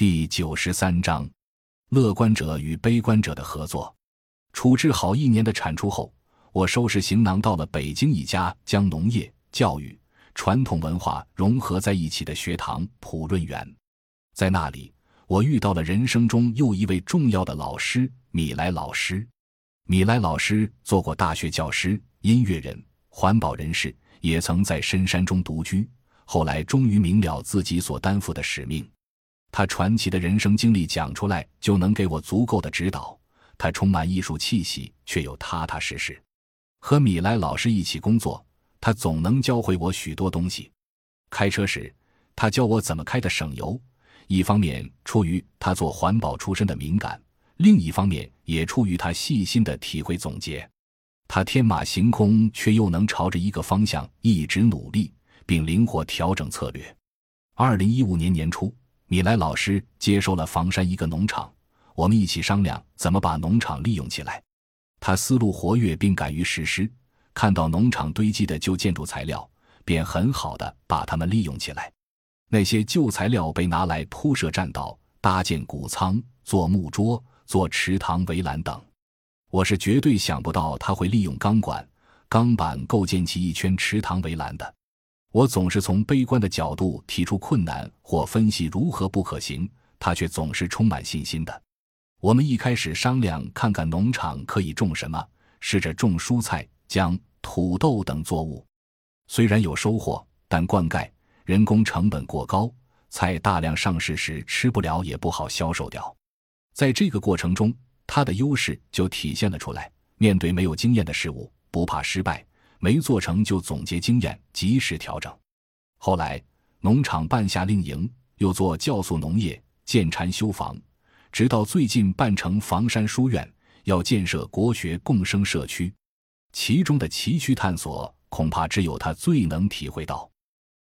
第九十三章：乐观者与悲观者的合作。处置好一年的产出后，我收拾行囊到了北京一家将农业、教育、传统文化融合在一起的学堂——普润园。在那里，我遇到了人生中又一位重要的老师——米莱老师。米莱老师做过大学教师、音乐人、环保人士，也曾在深山中独居。后来终于明了自己所担负的使命。他传奇的人生经历讲出来，就能给我足够的指导。他充满艺术气息，却又踏踏实实。和米莱老师一起工作，他总能教会我许多东西。开车时，他教我怎么开的省油。一方面出于他做环保出身的敏感，另一方面也出于他细心的体会总结。他天马行空，却又能朝着一个方向一直努力，并灵活调整策略。二零一五年年初。米莱老师接收了房山一个农场，我们一起商量怎么把农场利用起来。他思路活跃并敢于实施，看到农场堆积的旧建筑材料，便很好的把它们利用起来。那些旧材料被拿来铺设栈道、搭建谷仓、做木桌、做池塘围栏等。我是绝对想不到他会利用钢管、钢板构建起一圈池塘围栏的。我总是从悲观的角度提出困难或分析如何不可行，他却总是充满信心的。我们一开始商量看看农场可以种什么，试着种蔬菜、姜、土豆等作物。虽然有收获，但灌溉、人工成本过高，菜大量上市时吃不了也不好销售掉。在这个过程中，他的优势就体现了出来：面对没有经验的事物，不怕失败。没做成就总结经验，及时调整。后来农场办夏令营，又做酵素农业、建禅修房，直到最近办成房山书院，要建设国学共生社区，其中的崎岖探索，恐怕只有他最能体会到。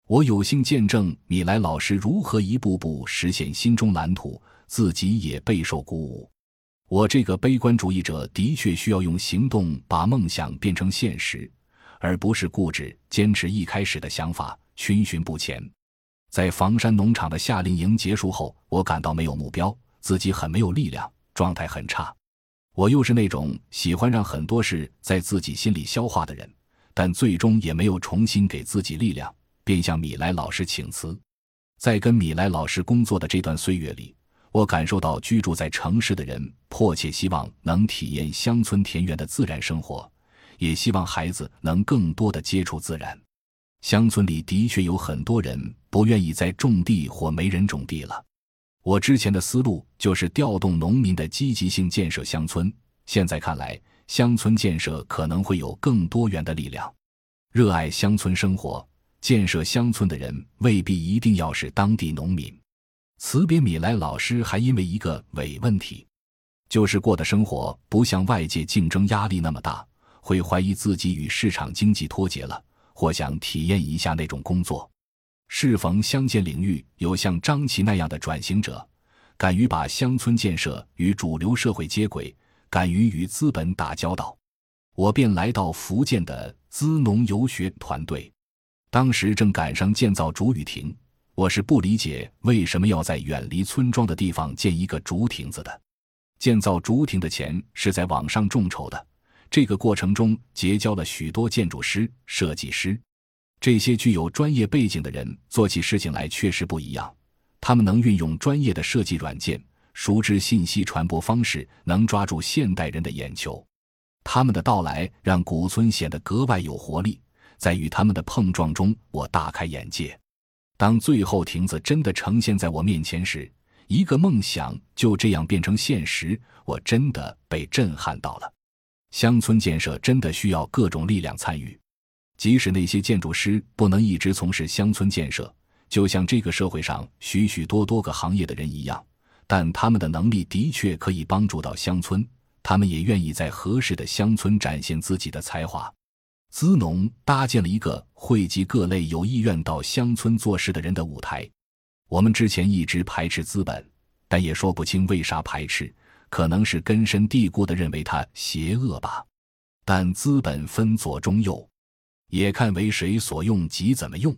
我有幸见证米莱老师如何一步步实现心中蓝图，自己也备受鼓舞。我这个悲观主义者的确需要用行动把梦想变成现实。而不是固执坚持一开始的想法，循循不前。在房山农场的夏令营结束后，我感到没有目标，自己很没有力量，状态很差。我又是那种喜欢让很多事在自己心里消化的人，但最终也没有重新给自己力量，便向米莱老师请辞。在跟米莱老师工作的这段岁月里，我感受到居住在城市的人迫切希望能体验乡村田园的自然生活。也希望孩子能更多的接触自然。乡村里的确有很多人不愿意再种地或没人种地了。我之前的思路就是调动农民的积极性建设乡村，现在看来，乡村建设可能会有更多元的力量。热爱乡村生活、建设乡村的人未必一定要是当地农民。辞别米莱老师，还因为一个伪问题，就是过的生活不像外界竞争压力那么大。会怀疑自己与市场经济脱节了，或想体验一下那种工作。适逢乡建领域有像张琪那样的转型者，敢于把乡村建设与主流社会接轨，敢于与资本打交道，我便来到福建的资农游学团队。当时正赶上建造竹雨亭，我是不理解为什么要在远离村庄的地方建一个竹亭子的。建造竹亭的钱是在网上众筹的。这个过程中结交了许多建筑师、设计师，这些具有专业背景的人做起事情来确实不一样。他们能运用专业的设计软件，熟知信息传播方式，能抓住现代人的眼球。他们的到来让古村显得格外有活力。在与他们的碰撞中，我大开眼界。当最后亭子真的呈现在我面前时，一个梦想就这样变成现实，我真的被震撼到了。乡村建设真的需要各种力量参与，即使那些建筑师不能一直从事乡村建设，就像这个社会上许许多多个行业的人一样，但他们的能力的确可以帮助到乡村，他们也愿意在合适的乡村展现自己的才华。资农搭建了一个汇集各类有意愿到乡村做事的人的舞台。我们之前一直排斥资本，但也说不清为啥排斥。可能是根深蒂固的认为他邪恶吧，但资本分左中右，也看为谁所用即怎么用。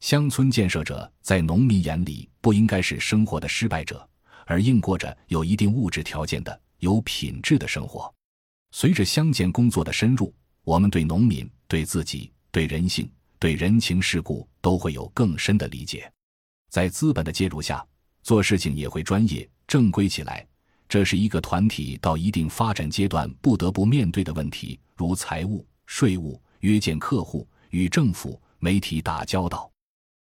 乡村建设者在农民眼里不应该是生活的失败者，而应过着有一定物质条件的有品质的生活。随着乡建工作的深入，我们对农民、对自己、对人性、对人情世故都会有更深的理解。在资本的介入下，做事情也会专业正规起来。这是一个团体到一定发展阶段不得不面对的问题，如财务、税务、约见客户、与政府、媒体打交道。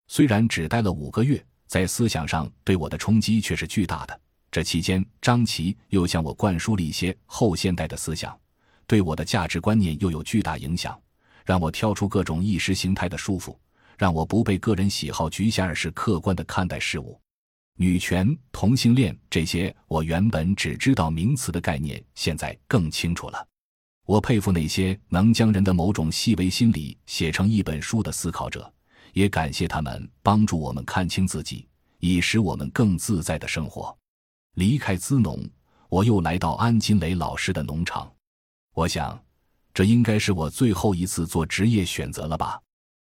虽然只待了五个月，在思想上对我的冲击却是巨大的。这期间，张琪又向我灌输了一些后现代的思想，对我的价值观念又有巨大影响，让我跳出各种意识形态的束缚，让我不被个人喜好局限，而是客观的看待事物。女权、同性恋这些我原本只知道名词的概念，现在更清楚了。我佩服那些能将人的某种细微心理写成一本书的思考者，也感谢他们帮助我们看清自己，以使我们更自在的生活。离开资农，我又来到安金雷老师的农场。我想，这应该是我最后一次做职业选择了吧。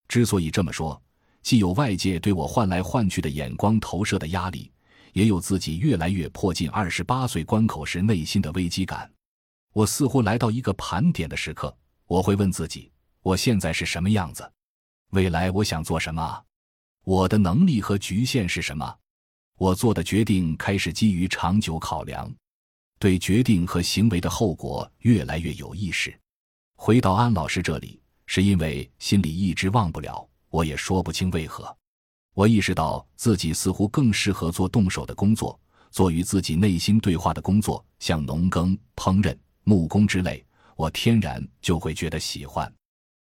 之所以这么说。既有外界对我换来换去的眼光投射的压力，也有自己越来越迫近二十八岁关口时内心的危机感。我似乎来到一个盘点的时刻，我会问自己：我现在是什么样子？未来我想做什么？我的能力和局限是什么？我做的决定开始基于长久考量，对决定和行为的后果越来越有意识。回到安老师这里，是因为心里一直忘不了。我也说不清为何，我意识到自己似乎更适合做动手的工作，做与自己内心对话的工作，像农耕、烹饪、木工之类，我天然就会觉得喜欢。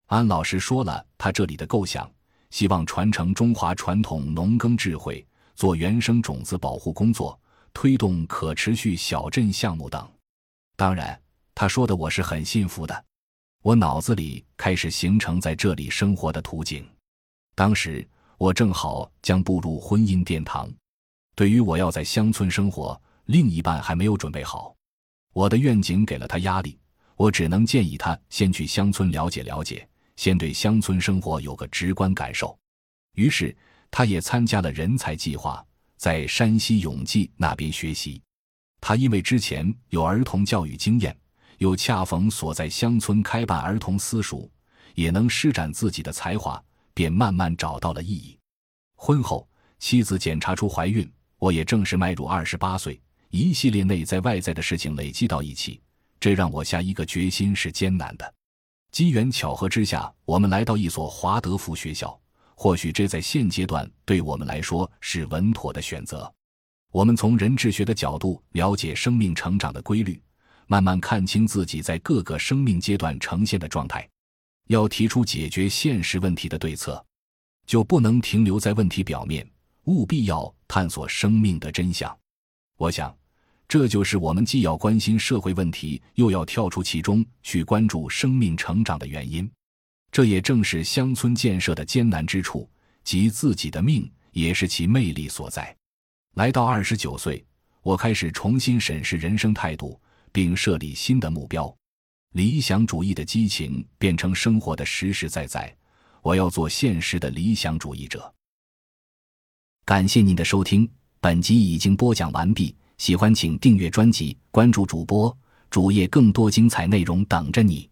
安老师说了他这里的构想，希望传承中华传统农耕智慧，做原生种子保护工作，推动可持续小镇项目等。当然，他说的我是很信服的，我脑子里开始形成在这里生活的图景。当时我正好将步入婚姻殿堂，对于我要在乡村生活，另一半还没有准备好。我的愿景给了他压力，我只能建议他先去乡村了解了解，先对乡村生活有个直观感受。于是他也参加了人才计划，在山西永济那边学习。他因为之前有儿童教育经验，又恰逢所在乡村开办儿童私塾，也能施展自己的才华。便慢慢找到了意义。婚后，妻子检查出怀孕，我也正式迈入二十八岁。一系列内在外在的事情累积到一起，这让我下一个决心是艰难的。机缘巧合之下，我们来到一所华德福学校。或许这在现阶段对我们来说是稳妥的选择。我们从人质学的角度了解生命成长的规律，慢慢看清自己在各个生命阶段呈现的状态。要提出解决现实问题的对策，就不能停留在问题表面，务必要探索生命的真相。我想，这就是我们既要关心社会问题，又要跳出其中去关注生命成长的原因。这也正是乡村建设的艰难之处，及自己的命也是其魅力所在。来到二十九岁，我开始重新审视人生态度，并设立新的目标。理想主义的激情变成生活的实实在在，我要做现实的理想主义者。感谢您的收听，本集已经播讲完毕。喜欢请订阅专辑，关注主播主页，更多精彩内容等着你。